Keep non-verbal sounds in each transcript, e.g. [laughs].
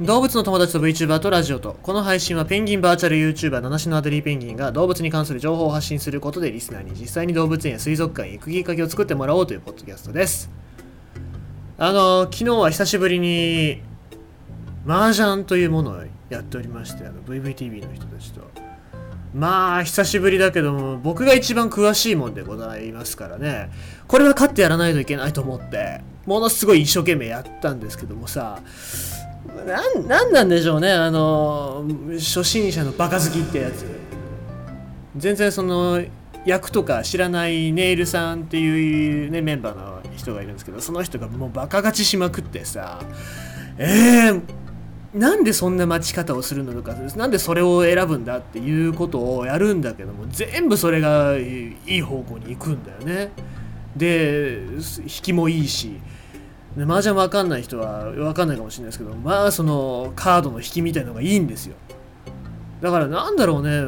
動物の友達と VTuber とラジオとこの配信はペンギンバーチャル YouTuber 七種のアデリーペンギンが動物に関する情報を発信することでリスナーに実際に動物園や水族館へ行くきっかけを作ってもらおうというポッドキャストです。あの昨日は久しぶりに麻雀というものをやっておりましてあの VVTV の人たちと。まあ久しぶりだけども僕が一番詳しいもんでございますからね。これは勝ってやらないといけないと思ってものすごい一生懸命やったんですけどもさななんなんでしょうね。あの初心者のバカ好きってやつ。全然その役とか知らないネイルさんっていう、ね、メンバーの人がいるんですけどその人がもうバカ勝ちしまくってさえー、なんでそんな待ち方をするのかなんでそれを選ぶんだっていうことをやるんだけども全部それがいい方向に行くんだよね。で引きもいいしで麻雀わかんない人はわかんないかもしれないですけどまあそのカードの引きみたいのがいいんですよ。だからなんだろうね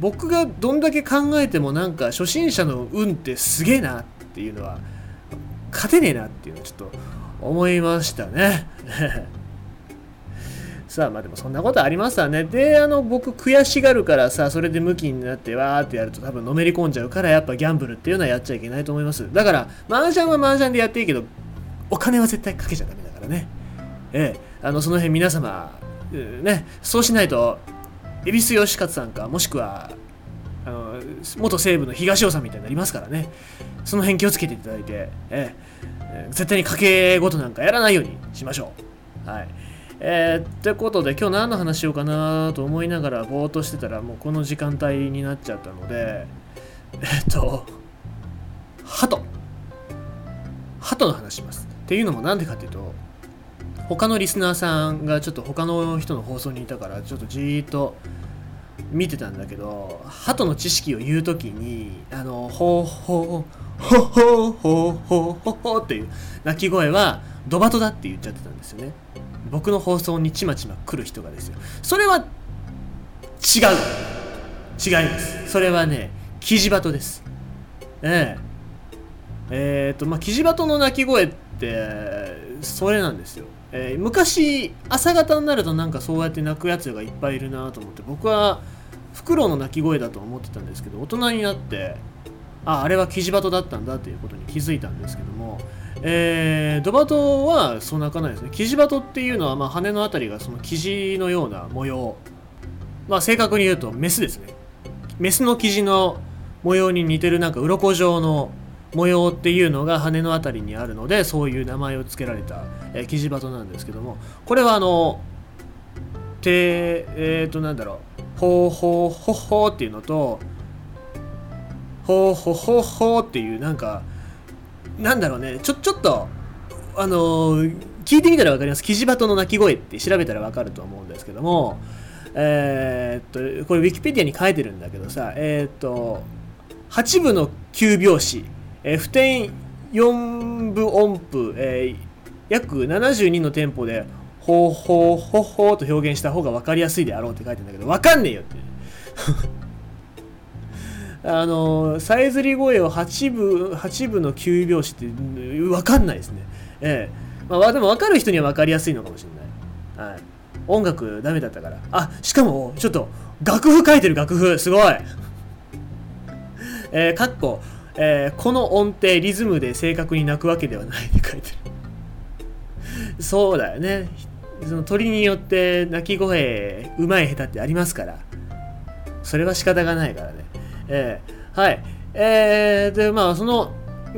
僕がどんだけ考えてもなんか初心者の運ってすげえなっていうのは勝てねえなっていうのをちょっと思いましたね。[laughs] さあまあでもそんなことありますわね。であの僕悔しがるからさそれでムキになってわーってやると多分のめり込んじゃうからやっぱギャンブルっていうのはやっちゃいけないと思います。だから麻雀は麻雀でやっていいけどお金は絶対かけちゃダメだからね。ええ、あのその辺皆様、ね、そうしないと、恵比寿義勝さんか、もしくは、あの元西部の東尾さんみたいになりますからね、その辺気をつけていただいて、ええ、絶対に賭け事なんかやらないようにしましょう。はい。えー、ってことで今日何の話しようかなと思いながらぼーっとしてたらもうこの時間帯になっちゃったのでえっと鳩鳩の話しますっていうのもなんでかっていうと他のリスナーさんがちょっと他の人の放送にいたからちょっとじーっと見てたんだけど鳩の知識を言う時にあのほうほうほほほほほほっていう鳴き声はドバトだって言っちゃってたんですよね。僕の放送にちまちま来る人がですよ。それは違う。違います。それはねキジバトです。ええ。えっ、ー、とまあキジバトの鳴き声ってそれなんですよ、えー、昔朝方になるとなんかそうやって泣くやつがいっぱいいるなと思って僕はフクロウの鳴き声だと思ってたんですけど大人になってああれはキジバトだったんだということに気づいたんですけどもえー、ドバトはそう鳴かないですね。キジバトっていうのは、まあ、羽のあたりがそのキジのような模様。まあ正確に言うとメスですね。メスのキジの模様に似てるなんか鱗状の模様っていうのが羽のあたりにあるのでそういう名前を付けられた、えー、キジバトなんですけどもこれはあのてえっ、ー、となんだろうほうほうほほっていうのとほうほほほっていうなんかなんだろうねちょちょっとあの、聞いてみたら分かります？キジバトの鳴き声って調べたら分かると思うんですけどもえー、っとこれウィキペディアに書いてるんだけどさえ、っと8部の9拍子えー、普天4部音符、えー、約72のテンポでほうほうほほうと表現した方が分かりやすいであろうって書いてんだけど分かんねえよって [laughs] あのさえずり声を8部 ,8 部の9拍子って分かんないですね。ええ。まあ、でも分かる人には分かりやすいのかもしれない、はい、音楽ダメだったから。あしかもちょっと楽譜書いてる楽譜。すごい。[laughs] えー、かっこえー、この音程リズムで正確に鳴くわけではないって書いてる。[laughs] そうだよね。その鳥によって鳴き声うまい下手ってありますから。それは仕方がないからね。えー、はい。えー、でまあその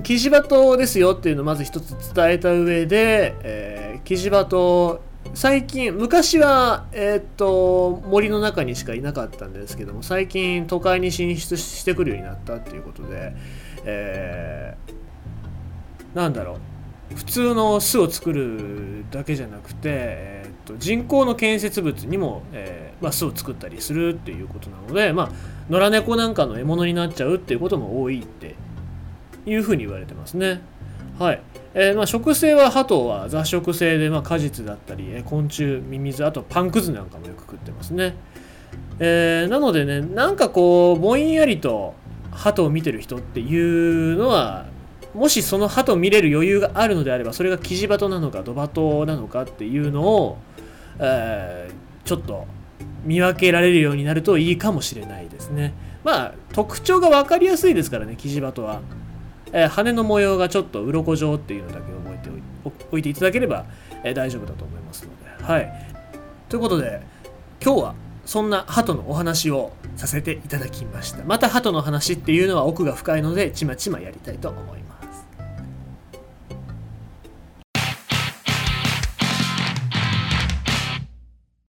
キジバトですよっていうのをまず一つ伝えた上で、えー、キジバト最近昔は、えー、っと森の中にしかいなかったんですけども最近都会に進出してくるようになったっていうことで、えー、なんだろう普通の巣を作るだけじゃなくて、えーと、人工の建設物にも、えーまあ、巣を作ったりするっていうことなので、まあ、野良猫なんかの獲物になっちゃうっていうことも多いっていうふうに言われてますね。はい。えー、まあ、食性は鳩は雑食性で、まあ、果実だったり、え昆虫ミミズあとパンくずなんかもよく食ってますね。えー、なのでねなんかこうぼんやりと鳩を見てる人っていうのはもしその鳩を見れる余裕があるのであればそれがキジバトなのかドバトなのかっていうのをえーちょっと見分けられるようになるといいかもしれないですねまあ特徴が分かりやすいですからねキジバトは、えー羽の模様がちょっと鱗状っていうのだけ覚えておいていただければ、えー大丈夫だと思いますので。はい。ということで今日はそんな鳩のお話をさせていただきました。また鳩の話っていうのは奥が深いのでちまちまやりたいと思います。